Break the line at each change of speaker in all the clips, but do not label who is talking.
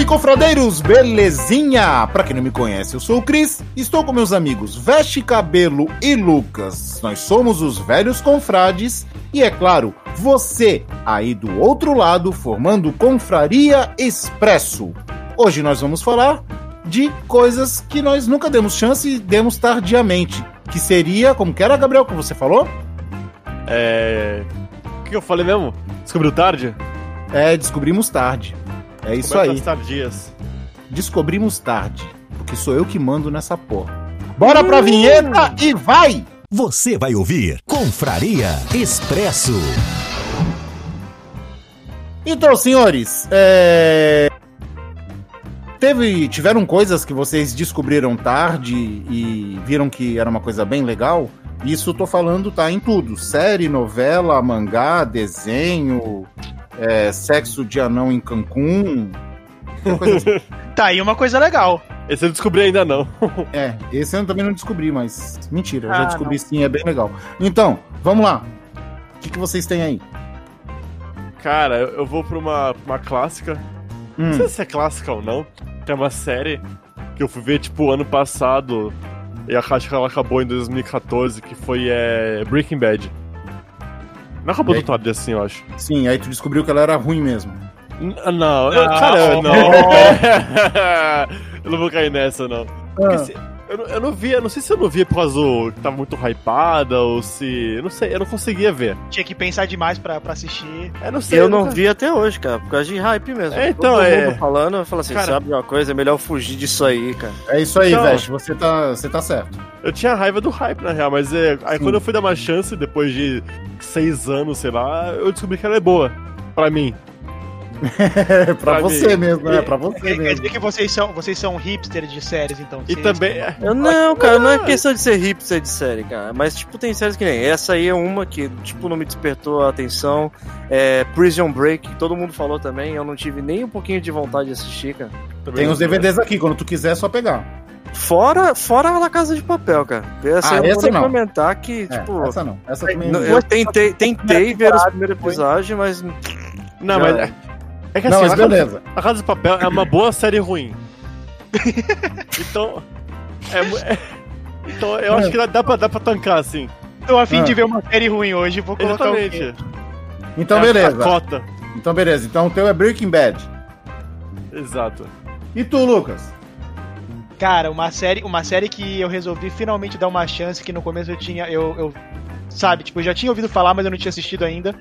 Salve, confradeiros! Belezinha? Pra quem não me conhece, eu sou o Cris, estou com meus amigos Veste Cabelo e Lucas. Nós somos os velhos confrades e, é claro, você aí do outro lado formando Confraria Expresso. Hoje nós vamos falar de coisas que nós nunca demos chance e demos tardiamente. Que seria, como que era, Gabriel, que você falou?
É. O que eu falei mesmo? Descobriu tarde?
É, descobrimos tarde. É isso aí.
as tardias.
Descobrimos tarde. Porque sou eu que mando nessa porra. Bora pra vinheta e vai!
Você vai ouvir Confraria Expresso.
Então, senhores, é... Teve, tiveram coisas que vocês descobriram tarde e viram que era uma coisa bem legal? Isso tô falando, tá em tudo. Série, novela, mangá, desenho, é, sexo de anão em Cancún. assim.
Tá aí uma coisa legal.
Esse eu não descobri ainda não.
É, esse eu também não descobri, mas mentira, eu já
Ah,
descobri sim, é bem legal. Então, vamos lá. O que, que vocês têm aí?
Cara, eu vou pra uma, uma clássica. Não
Hum,
sei se é clássica ou não. Que é uma série que eu fui ver, tipo, ano passado. E a que ela acabou em 2014, que foi é, Breaking Bad. Não acabou
E aí?
do tarde assim, eu acho.
sim, aí tu descobriu que ela era ruim mesmo.
N- Não, eu,
Não.
cara, não. eu não vou cair nessa, não. Porque se- eu, não- eu não via, eu não sei se eu não via por causa do, que tava muito hypada ou se. Eu não sei, eu não conseguia ver.
Tinha que pensar demais pra, pra assistir.
Eu não sei.
Eu não
nunca-
vi até hoje, cara, por causa de hype mesmo.
É, então,
Todo
é-
mundo falando, eu falo assim,
Cara-
sabe uma coisa, é melhor fugir disso aí, cara.
É isso aí,
Então-
Veste, você tá, você tá certo.
Eu tinha raiva do hype, na real, mas é, aí
Sim.
quando eu fui dar uma chance, depois de seis anos, sei lá, eu descobri que ela é boa. Pra mim.
É pra
Pra
você
mim.
mesmo, é pra você
Quer, quer
mesmo.
dizer que vocês são, vocês são hipsters de séries, então.
E também. é,
Eu não, cara, não é questão de ser hipster de série, cara. Mas, tipo, tem séries que nem. Essa aí é uma que, tipo, não me despertou a atenção. É Prison Break, todo mumundo falou também. Eu não tive nem um pouquinho de vontade de assistir, cara.
também
Tem os DVDs aqui, quando tu quiser é só pegar.
Fora, fora a La Casa de Papel, cara. Essa
Ah,
eu não
essa não.
comentar que,
É,
tipo.
essa não. Essa também
eu tentei, tentei ver os primeiros episódios, mas.
Não, mas. É, que
Não,
assim,
mas
a, Casa,
beleza.
a Casa de Papel é uma boa série ruim. então. É, é- então eu acho que dá, dá, pra, dá pra tancar, assim.
Tô a fim
Ah.
de ver uma série ruim hoje, vou colocar o quê?
Exatamente.
Então,
É
beleza.
A cota.
Então, beleza. Então, o teu é Breaking Bad.
Exato.
E tu, Lucas?
Cara, uma série, uma série que eu resolvi finalmente dar uma chance, que no começo eu tinha. Eu, eu- sabe, tipo, eu já tinha ouvido falar, mas eu não tinha assistido ainda.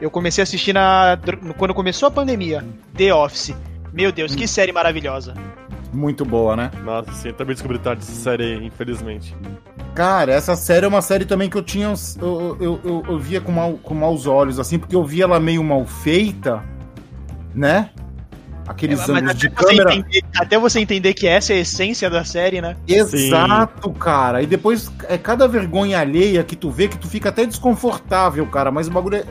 Eu comecei a assistir na, quando começou a pandemia. The Office. Meu Deus, que série maravilhosa.
Muito boa, né?
Nossa, sim, eu também descobri tarde essa série, infelizmente.
Cara, essa série é uma série também que eu tinha. Eu, eu, eu, eu via com, mal, com maus olhos, assim, porque eu via ela meio mal feita, né? Aqueles
Mas
ângulos
até
de
você,
câmera.
entender, até você entender que essa é a essência da série, né?
Exato, cara. E depois é cada vergonha alheia que tu vê que tu fica até desconfortável, cara. Mas o bagulho é.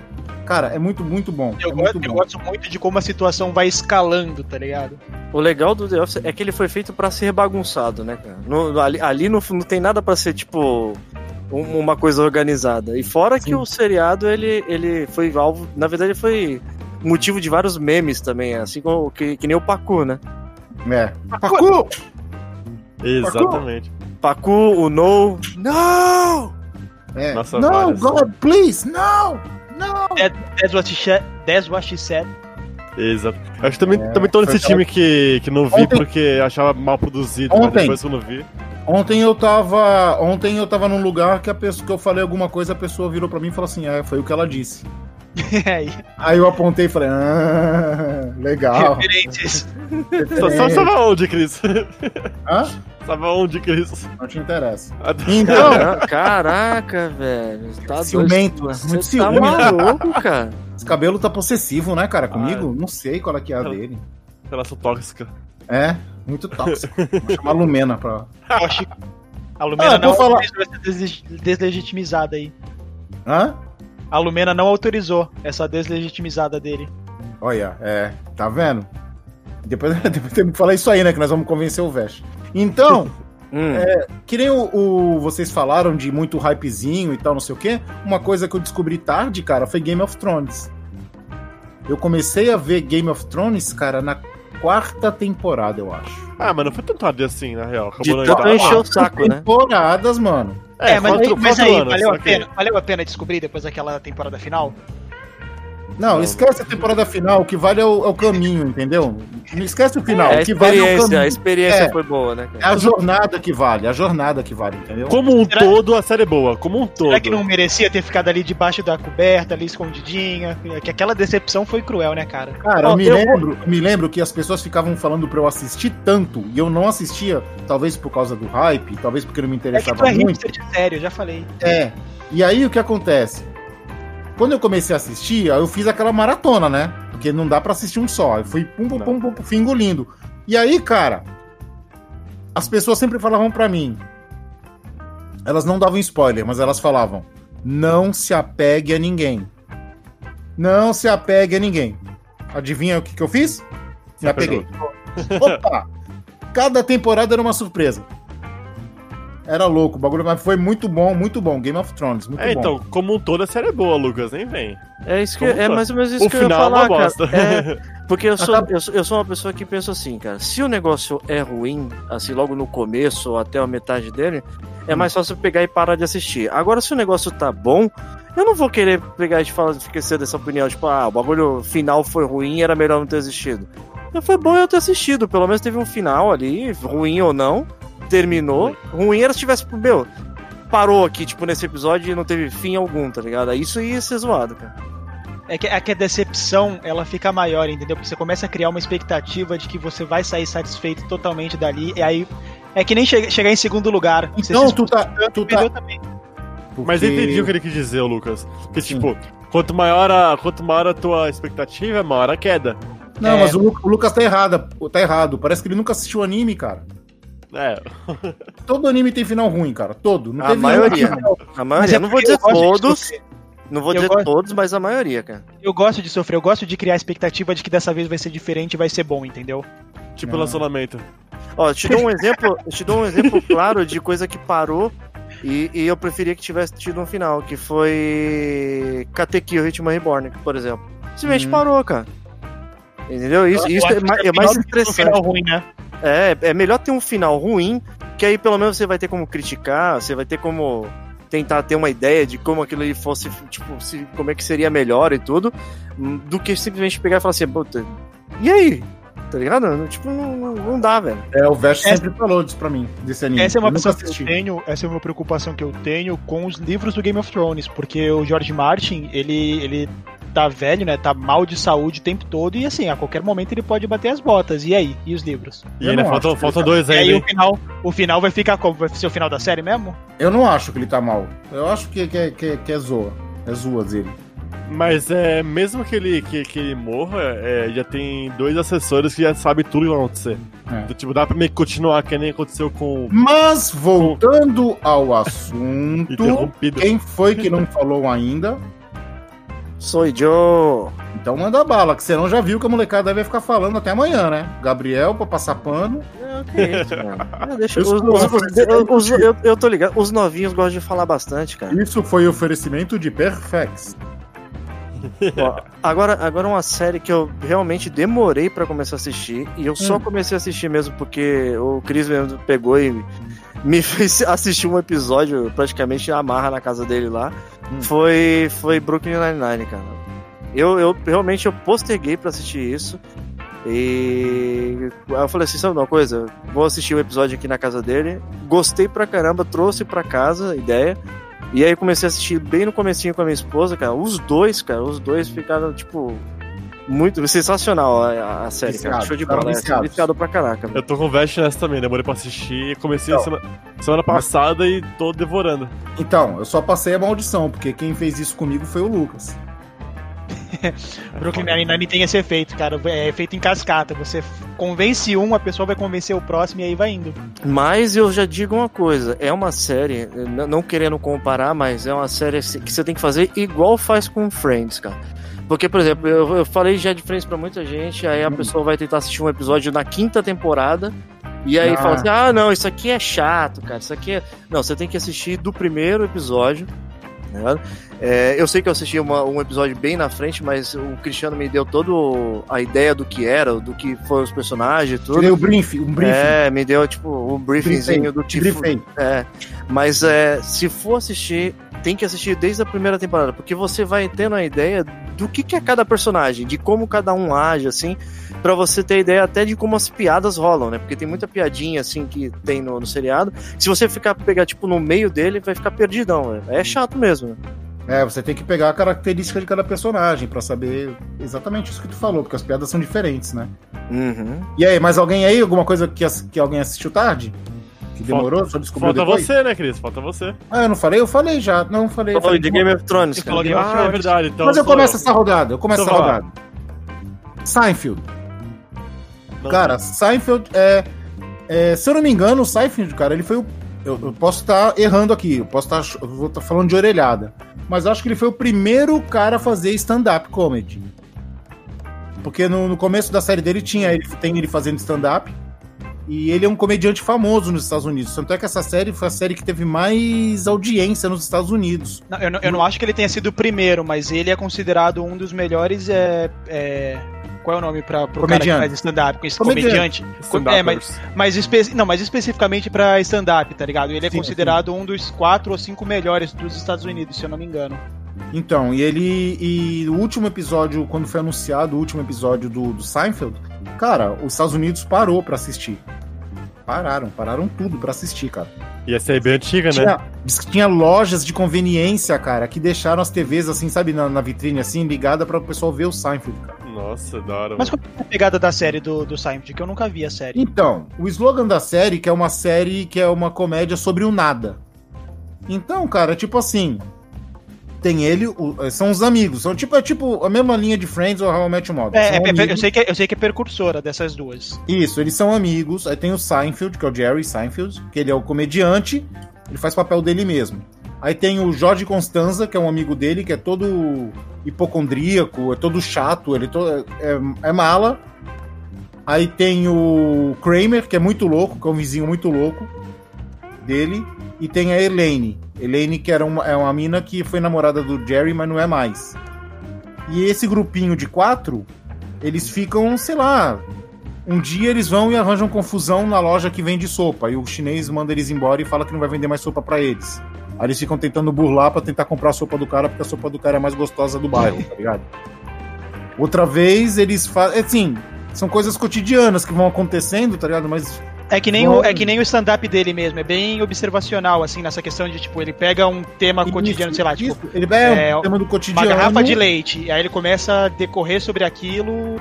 Cara, é muito, muito bom.
Eu,
é
gosto,
muito
eu
bom.
gosto muito de como a situação vai escalando, tá ligado?
O legal do The Office é que ele foi feito pra ser bagunçado, né, cara? No- ali ali não, não tem nada pra ser, tipo, um- uma coisa organizada. E fora que
Sim.
o seriado, ele, ele foi alvo. Na verdade, ele foi motivo de vários memes também, assim como que, que nem o Pacu, né?
É. Pacu!
Exatamente.
Pacu, o No. No!
É.
Nossa,
não,
várias.
God, please! Não! Não!
That's what she said. That's what she said.
Exato. Eu acho que também,
É,
também tô nesse time que, que não vi
Ontem-
porque achava mal produzido, mas
Ontem.
depois que eu não vi.
Ontem eu tava. Ontem eu tava num lugar que a pessoa que eu falei alguma coisa, a pessoa virou pra mim e falou assim: é, foi o que ela disse.
Aí,
Aí eu apontei e falei, ah, legal.
referentes.
Só só tava onde, Cris?
Hã?
Tava onde, Cris?
Não te interessa.
Ah,
Então,
Cara- Caraca, velho. Tá.
Ciumento,
Você
muito
tá
ciúme.
maluco, cara.
esse cabelo tá possessivo, né, cara? Comigo? Não sei qual é que é a dele.
Relação tóxica.
É, muito tóxico. Vou chamar a Lumena pra.
A Lumena
Ah,
não
falar-
autorizou essa desleg- deslegitimizada aí.
Hã?
A Lumena não autorizou essa deslegitimizada dele.
Olha, é, tá vendo? Depois, depois tem que falar isso aí, né? Que nós vamos convencer o Vest. Então,
Hum.
que nem o, o- vocês falaram de muito hypezinho e tal, não sei o quê. Uma coisa que eu descobri tarde, cara, foi Game of Thrones. Eu comecei a ver Game of Thrones, cara, na quarta temporada, eu acho.
Ah, mas não foi tão tarde assim, na real.
De
Acabou na
tanto encher o saco, né?
Temporadas, mano.
É, mas,
quatro-
aí, mas
quatro
aí,
anos,
valeu, a pena, valeu a pena descobrir depois daquela temporada final?
Não,
Não.
esquece a temporada final, o que vale é o, é o caminho, entendeu? Não esquece o final,
É,
o que vale é o
experiência, a
caminho.
experiência
É.
foi boa, né,
É
cara?
a jornada que vale, a jornada que vale, entendeu?
Como um
Será-
todo, a série é boa. Como um todo.
Será que não merecia ter ficado ali debaixo da coberta, ali escondidinha? Que aquela decepção foi cruel, né, cara?
Cara, eu me,
eu-
lembro, me lembro que as pessoas ficavam falando pra eu assistir tanto, e eu não assistia, talvez por causa do hype, talvez porque não me
É que
interessava
tu é
muito.
hipster de sério, eu já falei.
É. E aí o que acontece? Quando eu comecei a assistir, eu fiz aquela maratona, né? Porque não dá pra assistir um só. Eu fui pum, pum, pum, pum, pum, fui engolindo. E aí, cara, as pessoas sempre falavam pra mim. Elas não davam spoiler, mas elas falavam: não se apegue a ninguém. Não se apegue a ninguém. Adivinha o que, que eu fiz? Me apeguei. Opa! Cada temporada era uma surpresa. Era louco o bagulho, mas foi muito bom, muito bom. Game of Thrones, muito
É,
bom.
então, como um todo, a série é boa, Lucas. Nem vem.
É isso que
Como
é mais ou menos isso
o
que eu ia
final é
falar,
uma
cara.
bosta.
É, porque eu sou, eu, sou, eu sou uma pessoa que pensa assim, cara. Se o negócio é ruim, assim, logo no começo ou até a metade dele, é mais fácil pegar e parar de assistir. Agora, se o negócio tá bom, eu não vou querer pegar e te falar, esquecer dessa opinião, tipo, ah, o bagulho final foi ruim, era melhor não ter assistido. Foi bom eu ter assistido, pelo menos teve um final ali, ruim ou não, terminou. Ruim era se tivesse, meu, parou aqui, tipo, nesse episódio e não teve fim algum, tá ligado? Isso ia ser zoado, cara.
É que, é que a decepção, ela fica maior, entendeu? Porque você começa a criar uma expectativa de que você vai sair satisfeito totalmente dali, e aí... É que nem che- chegar em segundo lugar.
Então
se
tu tá. Tu tá
também.
Mas eu
porque-
entendi o que ele quis dizer, o Lucas. Que,
Sim.
tipo, quanto maior, a, quanto maior a tua expectativa, maior a queda.
Não,
É.
mas o, Lu- o Lucas tá errado. Tá errado. Parece que ele nunca assistiu anime, cara.
É,
Todo anime tem final ruim, cara. Todo. Não
A
teve
maioria. A
Mas
maioria,
é
não vou dizer todos, não vou
Eu
dizer
gosto-
todos, mas a maioria, cara.
Eu gosto de sofrer, eu gosto de criar a expectativa de que dessa vez vai ser diferente e vai ser bom, entendeu?
tipo
Ah.
relacionamento.
Ó, eu te dou um exemplo, eu te dou um exemplo claro de coisa que parou e, e eu preferia que tivesse tido um final, que foi Katekyo Hitman Reborn, por exemplo. Simplesmente
Hum.
parou, cara. Entendeu? Isso,
Eu
isso é,
é
é mais
um
estressante.
final ruim, né?
É, é melhor ter um final ruim, que aí pelo menos você vai ter como criticar, você vai ter como tentar ter uma ideia de como aquilo ali fosse, tipo, se, como é que seria melhor e tudo, hum, do que simplesmente pegar e falar assim, puta, e aí? Tá ligado? Não, Tipo, não, não, dá, velho.
É, o Vest
Essa-
sempre falou disso pra mim, desse anime.
Essa é uma opção que eu tenho, essa é uma preocupação que eu tenho com os livros do Game of Thrones, porque o George Martin, ele, ele tá velho, né? Tá mal de saúde o tempo todo e assim, a qualquer momento ele pode bater as botas. E aí? E os livros?
E ainda
que
faltam
ele
dois
E aí o final, o final vai ficar como? Vai ser o final da série mesmo?
Eu não acho que ele tá mal. Eu acho que, que, que, que é zoa. É zoa dele.
Mas é, mesmo que ele, que, que ele morra, é, já tem dois assessores que já sabem tudo que vai acontecer.
É.
Então, tipo, dá pra meio que continuar que nem aconteceu com
Mas, voltando ao assunto,
Interrompido.
quem foi que não falou ainda?
Sou Joe.
Então manda bala, que senão já viu que a molecada vai ficar falando até amanhã, né? Gabriel pra passar pano.
É, que isso, mano. Ah, deixa,
Eu
os, eu, eu tô ligado, os novinhos gostam de falar bastante, cara.
Isso foi oferecimento de Perfex.
Ó, agora, agora uma série que eu realmente demorei pra começar a assistir, e eu só
Hum.
comecei a assistir mesmo porque o Chris mesmo pegou e me fez assistir um episódio praticamente amarra na casa dele lá.
Hum.
Foi, foi Brooklyn Nine-Nine, cara. Eu, eu realmente eu posterguei pra assistir isso. E eu falei assim, sabe uma coisa? Vou assistir o um episódio aqui na casa dele. Gostei pra caramba, trouxe pra casa a ideia. E aí comecei a assistir bem no comecinho com a minha esposa, cara. Os dois, cara, os dois ficaram, tipo, muito sensacional a, a série,
Viciado,
cara. Show de bola. É,
viciados.
viciado pra caraca.
Eu tô com o Vest nessa também, demorei pra assistir. Comecei
Então.
semana, semana passada e tô devorando.
Então, eu só passei a maldição, porque quem fez isso comigo foi o Lucas.
Brooklyn Nine-Nine tem esse efeito, cara. É efeito em cascata. Você convence um, a pessoa vai convencer o próximo e aí vai indo.
Mas eu já digo uma coisa, é uma série, não querendo comparar, mas é uma série que você tem que fazer igual faz com Friends, cara. Porque, por exemplo, eu, eu falei já de Friends pra muita gente, aí a pessoa vai tentar assistir um episódio na quinta temporada, e aí
Ah.
fala assim, ah, não, isso aqui é chato, cara, isso aqui é... Não, você tem que assistir do primeiro episódio, tá? É, eu sei que eu assisti uma- um episódio bem na frente, mas o Cristiano me deu toda a ideia do que era, do que foram os personagens e tudo.
Tirei o briefing, um briefing.
É, me deu tipo um briefingzinho do tipo.
briefing.
É, mas é, se for assistir, tem que assistir desde a primeira temporada, porque você vai tendo a ideia do que, que é cada personagem, de como cada um age, assim, pra você ter ideia até de como as piadas rolam, né? Porque tem muita piadinha, assim, que tem no, no seriado. Se você ficar pegar, tipo, no meio dele, vai ficar perdidão, né? É chato mesmo. né?
É, você tem que pegar a característica de cada personagem pra saber exatamente isso que tu falou, porque as piadas são diferentes, né?
Uhum.
E aí, mais alguém aí? Alguma coisa que, que alguém assistiu tarde? Que demorou? Só descobriu
Falta
depois?
você, né, Cris? Falta você.
Ah, eu não falei? Eu falei já. Não, falei.
Falou
falei
de Game of Thrones, cara.
falou Game of
Ah, é
Thrones.
verdade. Então
Mas eu começo essa rodada. Eu começo
Então
essa rodada. Seinfeld.
Não,
Cara, Seinfeld é, é, Se eu não me engano, o Seinfeld, cara, ele foi o. Eu, eu posso estar errando aqui, eu posso estar. eu vou estar falando de orelhada. Mas eu acho que ele foi o primeiro cara a fazer stand-up comedy. Porque no, no começo da série dele tinha ele, tem ele fazendo stand-up. E ele é um comediante famoso nos Estados Unidos. Tanto é que essa série foi a série que teve mais audiência nos Estados Unidos.
Não, eu, não, eu não acho que ele tenha sido o primeiro, mas ele é considerado um dos melhores. É, é, qual é o nome pra, pro cara que
Comediante.
faz stand-up? Com esse
Comediante.
comediante? É, mas, mas, espe- não, mas especificamente pra stand-up, tá ligado? Ele é
Sim,
considerado um dos quatro ou cinco melhores dos Estados Unidos, se eu não me engano.
Então, e ele. E o último episódio, quando foi anunciado o último episódio do, do Seinfeld, cara, os Estados Unidos parou pra assistir. Pararam, pararam tudo pra assistir, cara.
E essa aí é bem antiga, né?
Tinha, diz que tinha lojas de conveniência, cara, que deixaram as TVs assim, sabe, na, na vitrine assim, ligada para o pessoal ver o Seinfeld, cara.
Nossa, da hora.
Mas qual é a pegada da série do, do Seinfeld? Que eu nunca vi a série.
Então, o slogan da série, que é uma série que é uma comédia sobre o nada. Então, cara, tipo assim, tem ele, o- são os amigos, são tipo, é tipo a mesma linha de Friends ou How I Met Your Mother.
É,
São
é, é, eu, sei que é, eu sei que é precursora dessas duas.
Isso, eles são amigos. Aí tem o Seinfeld, que é o Jerry Seinfeld, que ele é o comediante, ele faz papel dele mesmo. Aí tem o Jorge Constanza, que é um amigo dele, que é todo hipocondríaco, é todo chato, ele é, to- é- é mala. Aí tem o Kramer, que é muito louco, que é um vizinho muito louco dele. E tem a Elaine. Elaine, que era uma, é uma mina que foi namorada do Jerry, mas não é mais. E esse grupinho de quatro, eles ficam, sei lá, um dia eles vão e arranjam confusão na loja que vende sopa. E o chinês manda eles embora e fala que não vai vender mais sopa pra eles. Aí eles ficam tentando burlar pra tentar comprar a sopa do cara, porque a sopa do cara é mais gostosa do bairro, tá ligado? Outra vez eles fazem. Assim, são coisas cotidianas que vão acontecendo, tá ligado? Mas.
É que nem
Bom.
o, é que nem o stand-up dele mesmo, é bem observacional, assim, nessa questão de, tipo, ele pega um tema cotidiano,
Isso,
sei lá, tipo,
isso, ele é,
é,
um tema do
uma
cotidiano.
garrafa de leite, e aí ele começa a decorrer sobre aquilo.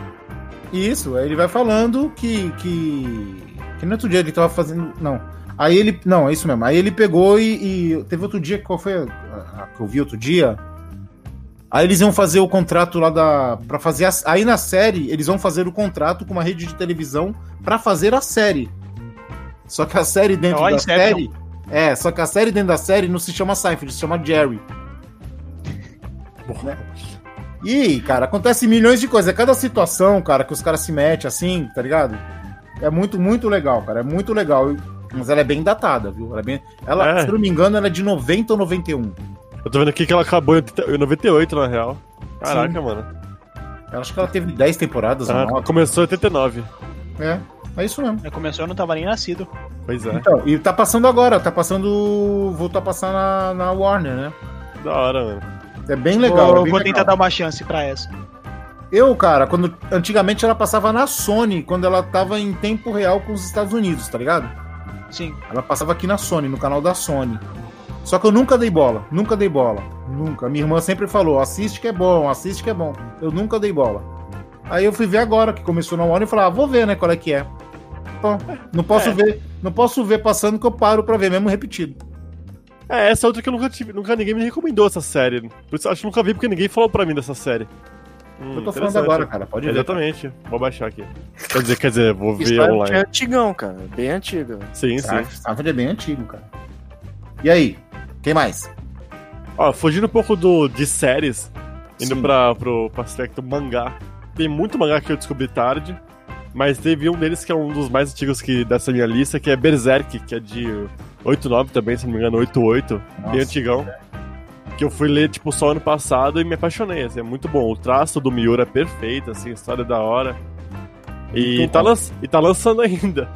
Isso, aí ele vai falando que. que. Que no outro dia ele tava fazendo. Não. Aí ele. Não, é isso mesmo. Aí ele pegou e. e teve outro dia, qual foi a, a- a que eu vi outro dia? Aí eles iam fazer o contrato lá da. Pra fazer. A, aí na série, eles vão fazer o contrato com uma rede de televisão pra fazer a série. Só que a série dentro
Ó,
da
Inception.
série. É, só que a série dentro da série não se chama Seinfeld, se chama Jerry. Né? E, cara, acontece milhões de coisas. É cada situação, cara, que os caras se metem assim, tá ligado? É muito, muito legal, cara. É muito legal. Mas ela é bem datada, viu? Ela, é bem... ela
É.
se eu não me engano, ela é de 90 ou 91.
Eu tô vendo aqui que ela acabou em 80 em 98, na real. Caraca, mano.
Eu acho que ela teve 10 temporadas
Ah,
9.
começou em 89.
É, é isso mesmo.
Aí começou, eu não tava nem nascido.
Pois é.
Então, e tá passando agora, tá passando. Voltou a passar na, na Warner, né?
Da hora, mano.
É bem legal.
vou
é bem
vou
legal.
tentar dar uma chance pra essa.
Eu, cara, quando antigamente ela passava na Sony, quando ela tava em tempo real com os Estados Unidos, tá ligado?
Sim.
Ela passava aqui na Sony, no canal da Sony. Só que eu nunca dei bola, nunca dei bola. Nunca. Minha irmã sempre falou: assiste que é bom, assiste que é bom. Eu nunca dei bola. Aí eu fui ver agora que começou no One e falei: ah, vou ver, né, qual é que é. Não posso
É.
ver, não posso ver passando que eu paro pra ver, mesmo repetido.
É, essa é outra que eu nunca tive. Nunca ninguém me recomendou essa série. Por isso eu acho que nunca vi porque ninguém falou pra mim dessa série. Hum,
eu tô falando agora, cara. Pode ver.
Exatamente. Vou baixar aqui. Quer dizer, quer dizer, vou ver
é
online.
antigão, cara. Bem antigo.
Sim, sim.
Starfield Starfield é bem antigo, cara. E aí? Quem mais?
Ó, fugindo um pouco do, de séries, indo
Sim.
pra, pro, pro aspecto mangá. Tem muito mangá que eu descobri tarde, mas teve um deles que é um dos mais antigos que, dessa minha lista, que é Berserk, que é de 89 também, se não me engano, 88, bem
Nossa,
antigão. Que eu fui ler, tipo, só ano passado e me apaixonei, assim, é muito bom. O traço do Miura é perfeito, assim, a história é da hora. E tá, e tá lançando ainda.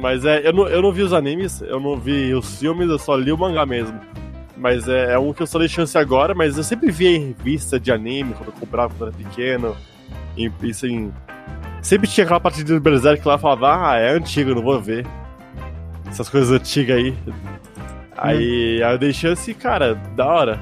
Mas é, eu não, eu não vi os animes, eu não vi os filmes, eu só li o mangá mesmo. Mas é, é um que eu só dei chance agora, mas eu sempre via em revista de anime, quando eu comprava quando era pequeno. E, e assim. Sempre tinha aquela parte do Berserk lá falava, ah, é antigo, não vou ver. Essas coisas antigas aí. Aí, aí eu dei chance e, cara, da hora.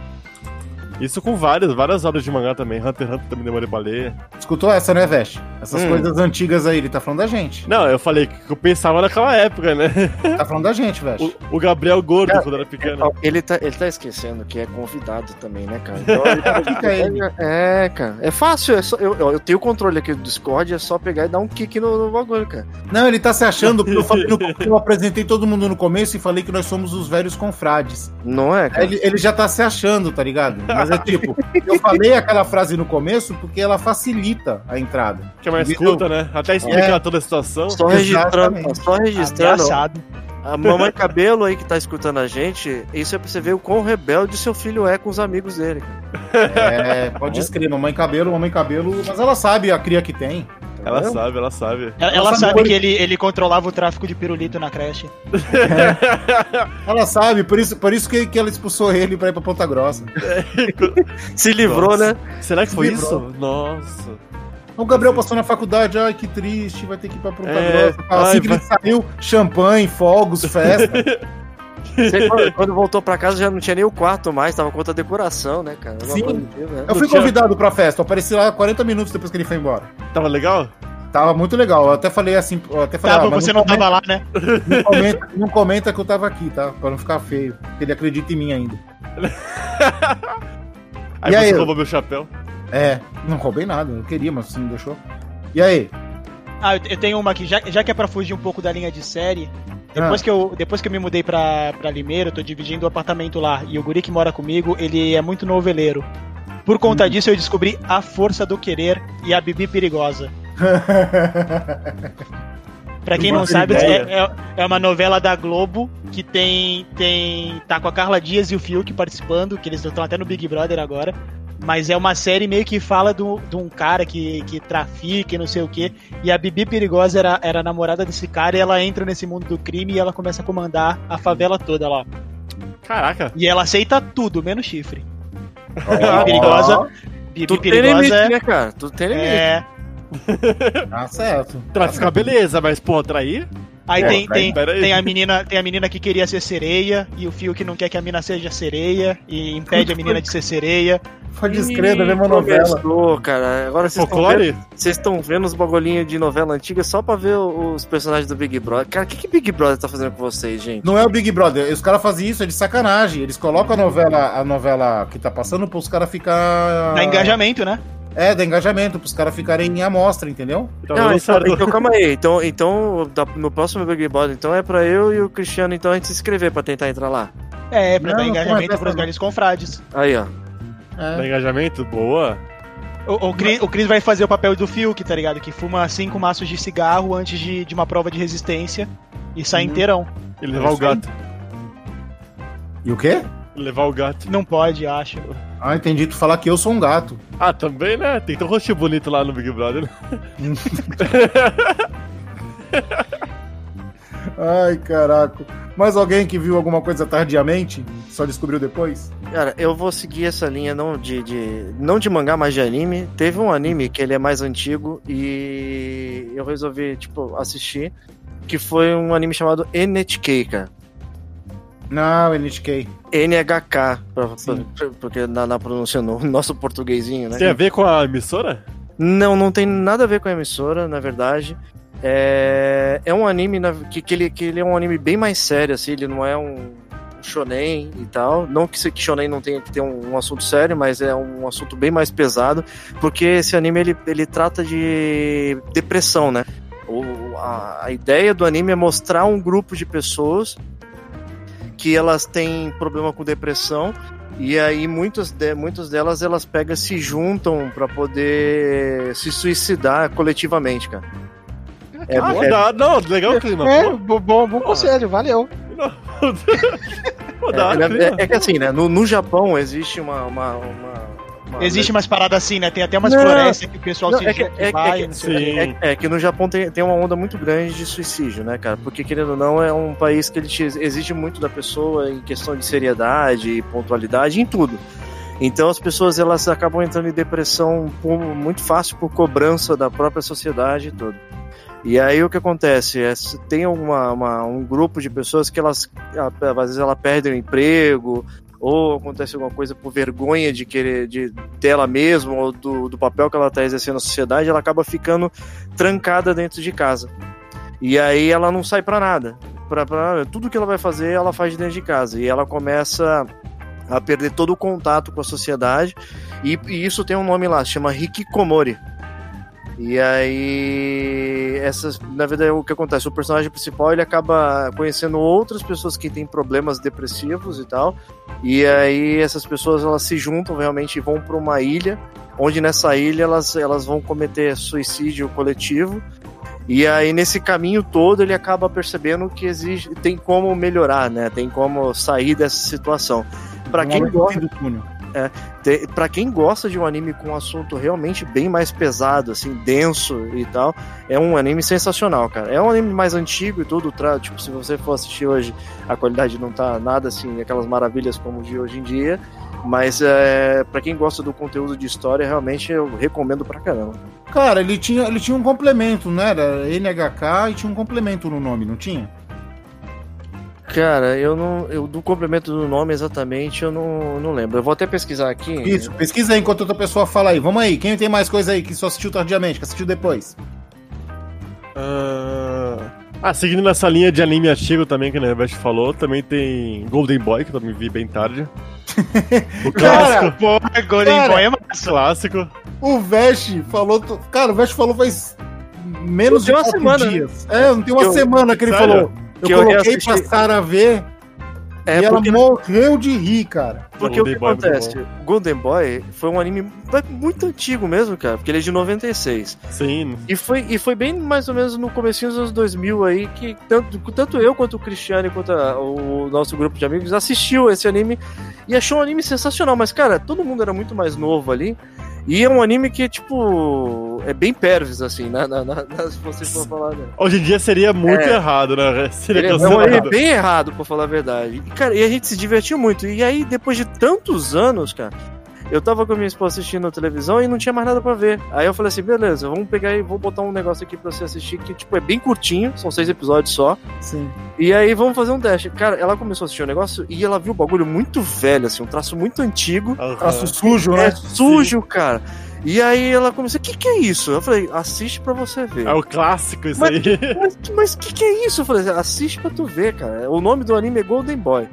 Isso com várias, várias obras de mangá também. Hunter x Hunter também demorei pra ler.
Escutou essa, né, Veste? Essas
Hum.
coisas antigas aí, ele tá falando da gente.
Não, eu falei que eu pensava naquela época, né?
Tá falando da gente, Veste.
O, o Gabriel Gordo,
Cara,
quando era pequeno.
Ele tá, ele tá esquecendo que é convidado também, né, cara? Então, ele-
Fica ele.
é, cara. É fácil. É só, eu, eu eu tenho o controle aqui do Discord, é só pegar e dar um kick no, no bagulho, cara.
Não, ele tá se achando porque eu, falei no, eu apresentei todo mundo no começo e falei que nós somos os velhos confrades.
Não é, cara?
Ele, ele já tá se achando, tá ligado? Mas é tipo, eu falei aquela frase no começo porque ela facilita a entrada.
Que é mais
Entendeu?
curta, né? Até explicar
É.
toda a situação.
Só registrando, só registrando.
Ameaçado.
A mamãe cabelo aí que tá escutando a gente, isso é pra você ver o quão rebelde seu filho é com os amigos dele.
É, pode escrever, mamãe cabelo, mamãe cabelo, mas ela sabe a cria que tem.
Ela sabe, ela sabe.
Ela,
Ela
ela
sabe
sabe
por-
que ele, ele controlava o tráfico de pirulito na creche.
Ela sabe, por isso, por isso que, que ela expulsou ele pra ir pra Ponta Grossa.
Se livrou,
Nossa.
né?
Será que foi
Livrou.
isso? Nossa.
O Gabriel passou na faculdade, ai que triste, vai ter que ir pra Ponta
É,
Grossa. Assim
ai,
que ele saiu, champanhe, fogos, festa.
Você, quando, quando voltou pra casa já não tinha nem o quarto mais, tava com outra decoração, né, cara?
Sim.
tipo, né?
Eu fui
tinha-
convidado pra festa, eu apareci lá 40 minutos depois que ele foi embora.
Tava legal?
Tava muito legal, eu até falei assim, eu até falei,
Tava,
ah, mas
você não
comenta,
tava lá, né?
não, comenta, não comenta que eu tava aqui, tá? Pra não ficar feio, porque ele acredita em mim ainda.
Aí
E aí,
você
eu-
roubou meu chapéu.
É, não roubei nada, eu queria, mas você não deixou. E aí?
Ah, eu eu tenho uma aqui, já, já que é pra fugir um pouco da linha de série. Depois,
Ah.
que, eu, depois que eu me mudei pra, pra Limeira, eu tô dividindo o apartamento lá. E o guri que mora comigo, ele é muito noveleiro. Por conta
Hum.
disso, eu descobri A Força do Querer e a Bibi Perigosa. Pra quem não sabe, é, é- é uma novela da Globo que tem, tem. tá com a Carla Dias e o Fiuk participando, que eles estão até no Big Brother agora. Mas é uma série meio que fala do- de um cara que, que trafica e não sei o que. E a Bibi Perigosa era, era a namorada desse cara e ela entra nesse mundo do crime e ela começa a comandar a favela toda lá.
Caraca.
E ela aceita tudo, menos chifre.
Ó,
Bibi Perigosa. Bibi
Tudo tem limite,
Perigosa
né, cara? Tudo tem limite.
é.
Tá certo.
Traficar, beleza, mas, pô, trair?
Aí
Pô,
tem,
peraí,
tem,
peraí.
tem, a menina, tem a menina que queria ser sereia e o fio que não quer que a mina seja sereia e impede a menina de ser sereia.
Foi descreda, mesma novela.
Começou, cara. Agora vocês estão vendo,
Folclore?
vocês estão vendo os bagulhinhos de novela antiga só pra ver os personagens do Big Brother. Cara, o que, que Big Brother tá fazendo com vocês, gente?
Não é o Big Brother, os caras fazem isso, é de sacanagem. Eles colocam a novela, a novela que tá passando pros caras ficar.
Dá engajamento, né?
É, dá engajamento, pros caras ficarem em amostra, entendeu?
Tá
Não, então, então calma aí. Então, então no próximo Big Brother, então é pra eu e o Cristiano então a gente se inscrever pra tentar entrar lá.
É, pra
Não,
dar
não
engajamento
começa
pros velhos confrades.
Aí, ó.
Dá
É.
engajamento? Boa.
O, o, Chris, o Chris vai fazer o papel do Fiuk, tá ligado? Que fuma cinco maços de cigarro antes de, de uma prova de resistência e sai inteirão.
E levar o gato.
E o quê?
Levar o gato.
Não pode, acho.
Ah, entendi. Tu falar que eu sou um gato.
Ah, também, né? Tem que ter um rostinho bonito lá no Big Brother.
Ai, caraca. Mais alguém que viu alguma coisa tardiamente? Só descobriu depois?
Cara, eu vou seguir essa linha não de, de, não de mangá, mas de anime. Teve um anime que ele é mais antigo e eu resolvi, tipo, assistir, que foi um anime chamado NHK, cara.
Não, NHK.
NHK, pra, pra- porque na, na pronúncia no nosso portuguesinho, né?
Tem a ver com a emissora?
Não, não tem nada a ver com a emissora, na verdade. É, é um anime na- que, que, ele, que ele é um anime bem mais sério, assim, ele não é um, shonen e tal. Não que, que shonen não tenha que ter um, um assunto sério, mas é um assunto bem mais pesado, porque esse anime ele, ele trata de depressão, né? O, a, a ideia do anime é mostrar um grupo de pessoas que elas têm problema com depressão e aí muitas, de, muitas delas elas pegam se juntam pra poder se suicidar coletivamente, cara. É,
Ah,
é-
dá, não, legal o clima.
É, bom, bom conselho, valeu.
Pô, dá,
é,
clima.
é- é que assim, né? No, no Japão existe uma. uma, uma- uma-
Existe umas paradas assim, né? Tem até umas
Não.
florestas que o pessoal
Não,
se
é que- é
e
que-
vai,
é.
Sim.
É, é que no Japão tem, tem uma onda muito grande de suicídio, né, cara? Porque, querendo ou não, é um país que ele te exige muito da pessoa em questão de seriedade e pontualidade em tudo. Então as pessoas elas acabam entrando em depressão por- muito fácil por cobrança da própria sociedade e tudo. E aí o que acontece? É, tem uma, uma- um grupo de pessoas que elas, às vezes ela perde o emprego, ou acontece alguma coisa por vergonha de querer de dela mesma ou do, do papel que ela está exercendo na sociedade, ela acaba ficando trancada dentro de casa. E aí ela não sai para nada. Pra, pra- tudo que ela vai fazer, ela faz de dentro de casa. E ela começa a perder todo o contato com a sociedade. E, e isso tem um nome lá, chama Hikikomori. E aí, essas, na verdade, o que acontece? O personagem principal ele acaba conhecendo outras pessoas que têm problemas depressivos e tal. E aí, essas pessoas elas se juntam realmente e vão para uma ilha, onde nessa ilha elas, elas vão cometer suicídio coletivo. E aí, nesse caminho todo, ele acaba percebendo que existe, tem como melhorar, né? Tem como sair dessa situação. Para quem gosta
do túnel.
Te- Pra quem gosta de um anime com um assunto realmente bem mais pesado, assim, denso e tal, é um anime sensacional, cara. É um anime mais antigo e tudo, tipo, se você for assistir hoje, a qualidade não tá nada assim, aquelas maravilhas como de hoje em dia, mas é, para quem gosta do conteúdo de história, realmente eu recomendo pra caramba.
Cara, ele tinha, ele tinha um complemento, não era? NHK e tinha um complemento no nome, não tinha?
Cara, eu não. Eu, do complemento do nome exatamente, eu não, não lembro. Eu vou até pesquisar aqui.
Isso, pesquisa aí enquanto outra pessoa fala aí. Vamos aí, quem tem mais coisa aí que só assistiu tardiamente, que assistiu depois?
Ah, ah, seguindo nessa linha de anime antigo também, que o Nevest falou, também tem Golden Boy, que eu também vi bem tarde. o
Cara,
clássico.
Pô, Golden
Cara,
Boy é massa.
clássico.
O Vest falou. Cara, o Vest falou faz menos de
uma semana, né?
dias. É, não tem uma
Eu-
semana que ele
Sério?
falou. Eu
Que eu
coloquei
reassisti.
pra Sara ver
É
e ela
porque,
morreu de rir, cara.
porque o que
Boy é
acontece? Golden Boy foi um anime muito antigo mesmo, cara, porque ele é de 96.
Sim.
E foi, e foi bem mais ou menos no comecinho dos anos 2000 aí que tanto, tanto eu quanto o Cristiano quanto a- o nosso grupo de amigos assistiu esse anime e achou um anime sensacional. Mas, cara, todo mundo era muito mais novo ali. E é um anime que, tipo, é bem pervis, assim, na, na, na- se você for falar, né?
Hoje em dia seria muito
É.
errado, né? Seria
Ele é bem errado, pra falar a verdade. E, cara, e a gente se divertiu muito. E aí, depois de tantos anos, cara, eu tava com a minha esposa assistindo a televisão e não tinha mais nada pra ver. Aí eu falei assim, beleza, vamos pegar e vou botar um negócio aqui pra você assistir que, tipo, é bem curtinho, são seis episódios só.
Sim.
E aí vamos fazer um teste. Cara, ela começou a assistir o negócio e ela viu o bagulho muito velho, assim, um traço muito antigo.
Aham.
Traço sujo,
É
né?
sujo, cara. E aí ela começou, o que que é isso? Eu falei, assiste pra você ver.
É o clássico isso
Mas-
aí.
Mas, mas que que é isso? Eu falei, assiste pra tu ver, cara. O nome do anime é Golden Boy.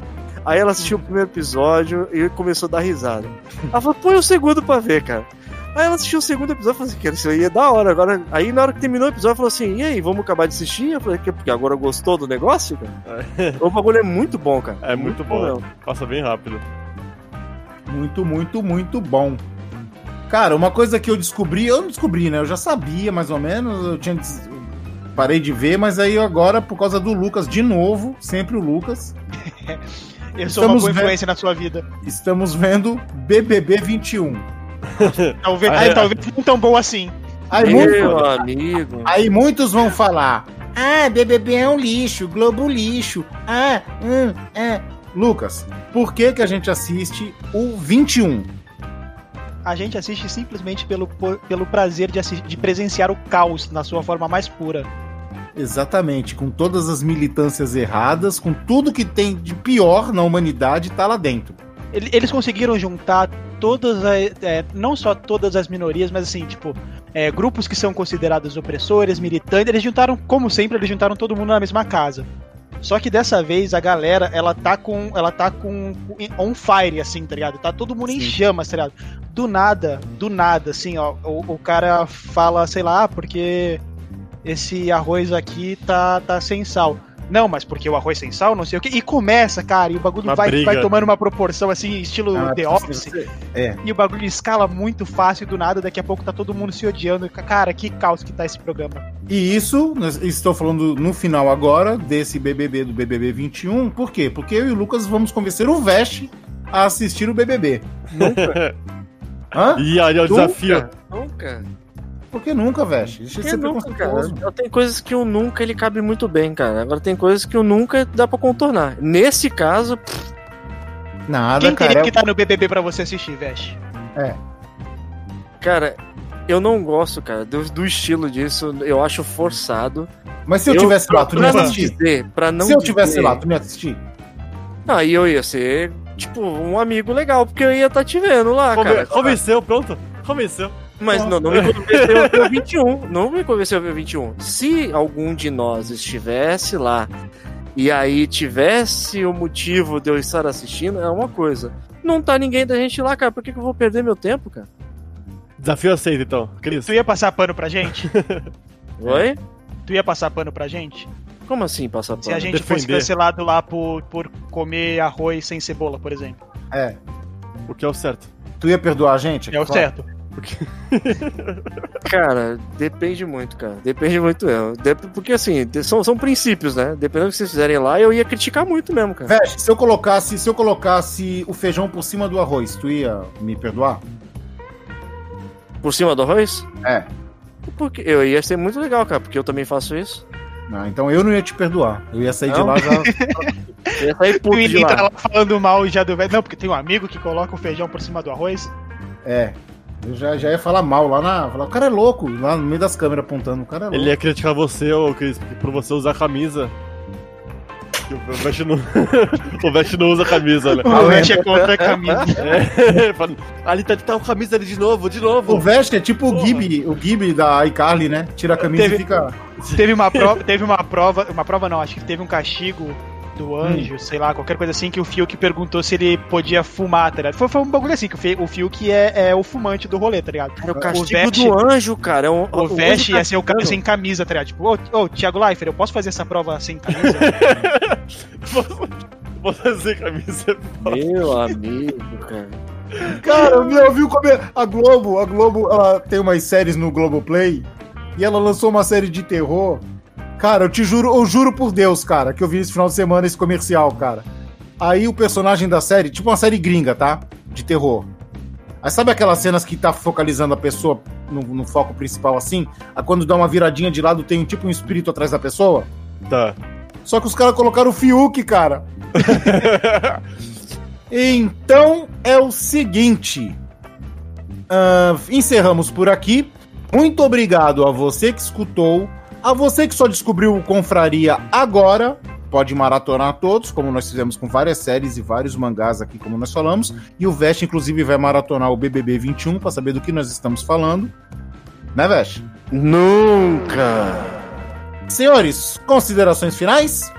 Aí ela assistiu o primeiro episódio e começou a dar risada. Ela falou, põe o segundo pra ver, cara. Aí ela assistiu o segundo episódio e falou assim, cara, isso aí é da hora. Agora, aí na hora que terminou o episódio, ela falou assim, e aí, vamos acabar de assistir? Eu falei, "Que- porque agora gostou do negócio, cara? o bagulho é muito bom, cara.
É muito bom.
mesmo.
Passa bem rápido.
Muito, muito, muito bom. Cara, uma coisa que eu descobri, eu não descobri, né? Eu já sabia mais ou menos, eu tinha des- parei de ver, mas aí agora, por causa do Lucas, de novo, sempre o Lucas,
Eu sou uma
Estamos
boa
vendo-
influência na sua vida.
estamos vendo BBB 21.
Talvez,
é.
talvez não tão bom assim.
Aí,
Meu
muito-
amigo.
aí muitos vão falar, Ah, BBB é um lixo, Globo lixo. Ah, hum, é. Lucas, por que que a gente assiste o 21?
A gente assiste simplesmente pelo, pelo prazer de, assistir, de presenciar o caos na sua forma mais pura.
Exatamente, com todas as militâncias erradas, com tudo que tem de pior na humanidade, tá lá dentro.
Eles conseguiram juntar todas as, é, não só todas as minorias, mas assim, tipo, é, grupos que são considerados opressores, militantes, eles juntaram, como sempre, eles juntaram todo mundo na mesma casa. Só que dessa vez a galera, ela tá com. Ela tá com. on fire, assim, tá ligado? Tá todo mundo Sim. em chamas, tá ligado? Do nada, do nada, assim, ó. O, o cara fala, sei lá, porque esse arroz aqui tá, tá sem sal. Não, mas porque o arroz sem sal, não sei o que. E começa, cara, e o bagulho vai, vai tomando uma proporção assim, estilo ah, The Office. É. E o bagulho escala muito fácil do nada, daqui a pouco tá todo mundo se odiando. Cara, que caos que tá esse programa.
E isso, estou falando no final agora desse BBB do BBB 21. Por quê? Porque eu e o Lucas vamos convencer o Veste a assistir o BBB.
Nunca. Hã? E aí é o desafio.
Nunca. Por que nunca, Veste? Deixa de ser
nunca, cara. Tem coisas que o nunca ele cabe muito bem, cara. Agora tem coisas que o nunca dá pra contornar. Nesse caso. Pff...
Nada, Quem cara. Quem que tá no BBB pra você assistir, Veste?
É.
Cara, eu não gosto, cara, do, do, estilo disso. Eu acho forçado.
Mas se eu, eu tivesse lá, tu não ia assistir?
Dizer, pra não
se eu tivesse lá, tu não ia assistir?
Aí eu ia ser, tipo, um amigo legal, porque eu ia estar tá te vendo lá, Conven cara.
Convenceu, pronto. Convenceu.
Mas não, não me convenceu ver o 21. Não me convenceu ver o 21. Se algum de nós estivesse lá e aí tivesse o motivo de eu estar assistindo, é uma coisa. Não tá ninguém da gente lá, cara. Por que, que eu vou perder meu tempo, cara?
Desafio aceito, então. Cris.
Tu ia passar pano pra gente?
Oi?
Tu ia passar pano pra gente?
Como assim passar pano?
Se a gente Defender. fosse cancelado lá por, por comer arroz sem cebola, por exemplo.
É.
O que é o certo.
Tu ia perdoar a gente?
É o certo.
Porque... cara, depende muito, cara. Depende muito. É. Porque assim, são, são princípios, né? Dependendo do que vocês fizerem lá, eu ia criticar muito mesmo, cara.
Veste, se eu colocasse, se eu colocasse o feijão por cima do arroz, tu ia me perdoar?
Por cima do arroz?
É.
Porque eu ia ser muito legal, cara, porque eu também faço isso.
Não, então eu não ia te perdoar. Eu ia sair não? de lá já.
eu ia sair puto de lá. lá falando mal já do velho. Não, porque tem um amigo que coloca o feijão por cima do arroz.
É, eu já, já ia falar mal lá na. Falar, o cara é louco, lá no meio das câmeras apontando. O cara é louco.
Ele ia criticar você, ô Cris, por você usar camisa. O Vest não, o Vest não usa camisa, né?
O Vest é contra a camisa. É,
ali tá, tá com camisa ali de novo, de novo.
O Vest é tipo Porra. o Gibi, o Gibi da iCarly, né? Tira a camisa teve, e fica.
Teve uma prova, teve uma prova, uma prova não, acho que teve um castigo do anjo, hum. sei lá, qualquer coisa assim, que o Fiuk perguntou se ele podia fumar, tá ligado? Foi, foi um bagulho assim, que o Fiuk é, é o fumante do rolê, tá ligado?
É o castigo o Vest, do anjo, cara. É um,
o, o Vest ia ser o cara sem camisa, tá ligado? Tipo, ô, ô Thiago Leifert, eu posso fazer essa prova sem camisa?
posso fazer camisa?
Meu amigo, cara.
Cara, meu, viu como é? A Globo, a Globo, ela tem umas séries no Globoplay e ela lançou uma série de terror Cara, eu te juro, eu juro por Deus, cara, que eu vi esse final de semana esse comercial, cara. Aí o personagem da série, tipo uma série gringa, tá? De terror. Aí sabe aquelas cenas que tá focalizando a pessoa no, no foco principal assim? Aí quando dá uma viradinha de lado tem tipo um espírito atrás da pessoa?
Tá.
Só que os caras colocaram o Fiuk, cara. então é o seguinte. Uh, encerramos por aqui. Muito obrigado a você que escutou. A você que só descobriu o Confraria agora, pode maratonar todos, como nós fizemos com várias séries e vários mangás aqui, como nós falamos. E o Vest, inclusive, vai maratonar o BBB 21 para saber do que nós estamos falando. Né, Vest?
Nunca!
Senhores, considerações finais?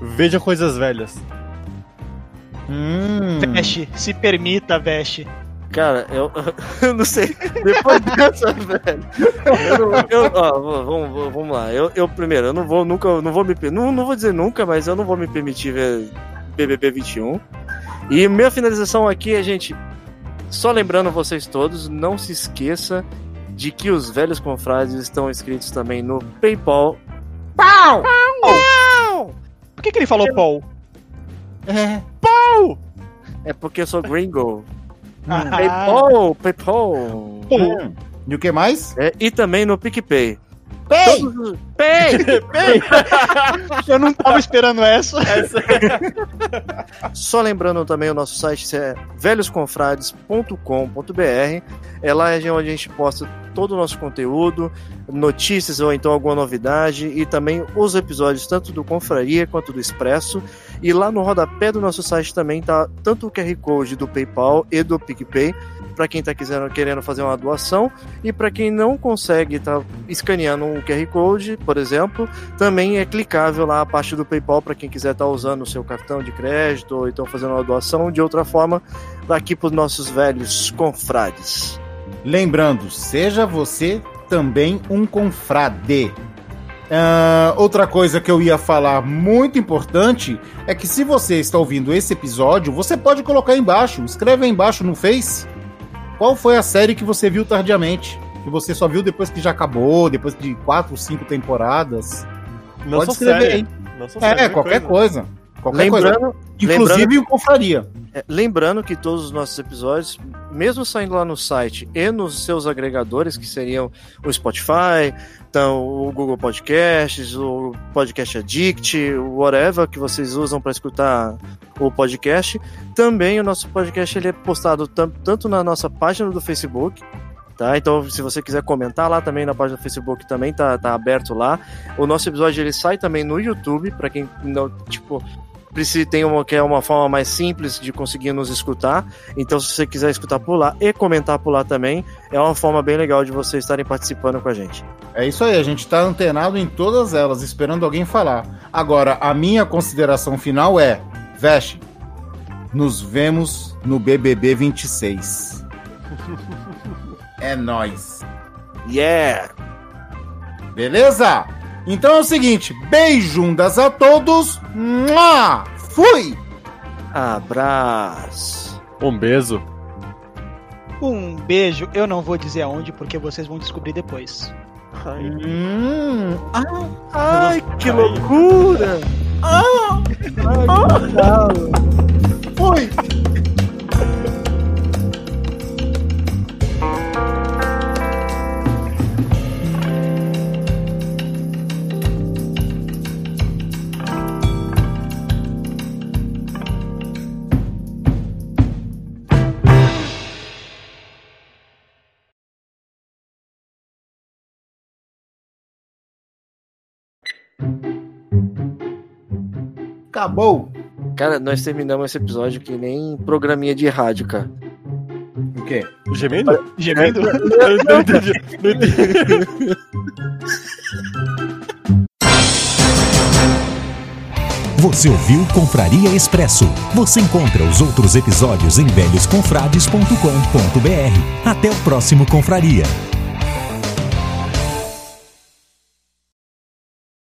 Veja coisas velhas.
Hum. Veste, se permita, Veste.
Cara, eu, eu não sei. Depois dessa, velho. Eu, eu, ó, vamos, vamos lá. Eu, eu primeiro, eu não vou nunca, não vou me, não, não vou dizer nunca, mas eu não vou me permitir ver BBB 21. E minha finalização aqui é, gente, só lembrando vocês todos, não se esqueça de que os velhos confrades estão inscritos também no PayPal.
Pau! Pau! Por que, que ele falou Paul?
É. Pau! É porque eu sou gringo. PayPal, PayPal.
Hum. E o que mais?
É, e também no PicPay.
Pei!
Todos- Pei!
Eu não tava esperando essa.
Só lembrando também o nosso site é velhosconfrades.com.br. É lá onde a gente posta todo o nosso conteúdo, notícias ou então alguma novidade e também os episódios tanto do Confraria quanto do Expresso. E lá no rodapé do nosso site também tá tanto o QR Code do PayPal e do PicPay para quem está querendo fazer uma doação e para quem não consegue estar escaneando um QR Code, por exemplo, também é clicável lá a parte do PayPal para quem quiser estar usando o seu cartão de crédito ou então fazendo uma doação de outra forma daqui para os nossos velhos confrades.
Lembrando, seja você também um confrade. Ah, outra coisa que eu ia falar muito importante é que se você está ouvindo esse episódio, você pode colocar aí embaixo, escreve aí embaixo no Face qual foi a série que você viu tardiamente, que você só viu depois que já acabou, depois de quatro, cinco temporadas.
Não
pode
só
escrever
série.
aí.
Não só
É,
série,
qualquer coisa. Qualquer coisa.
Lembrando,
Inclusive o confraria.
É, lembrando que todos os nossos episódios, mesmo saindo lá no site e nos seus agregadores, que seriam o Spotify, então, o Google Podcasts, o Podcast Addict, o whatever que vocês usam para escutar o podcast, também o nosso podcast ele é postado tanto na nossa página do Facebook, tá? Então, se você quiser comentar lá também na página do Facebook, também tá, tá aberto lá. O nosso episódio ele sai também no YouTube, para quem não, tipo, precisa tem uma que é uma forma mais simples de conseguir nos escutar. Então, se você quiser escutar por lá e comentar por lá também, é uma forma bem legal de vocês estarem participando com a gente.
É isso aí, a gente tá antenado em todas elas, esperando alguém falar. Agora, a minha consideração final é: Veste, nos vemos no BBB 26. é nóis.
Yeah!
Beleza? Então é o seguinte: beijundas a todos. Mua! Fui!
Abraço!
Um beijo.
Um beijo, eu não vou dizer aonde, porque vocês vão descobrir depois.
Hum,
Ai, que loucura!
Acabou.
Cara, nós terminamos esse episódio que nem programinha de rádio, cara.
O quê?
Gemendo?
Gemendo?
Eu não entendi. Não entendi.
Você ouviu Confraria Expresso. Você encontra os outros episódios em velhosconfrades.com.br. Até o próximo Confraria.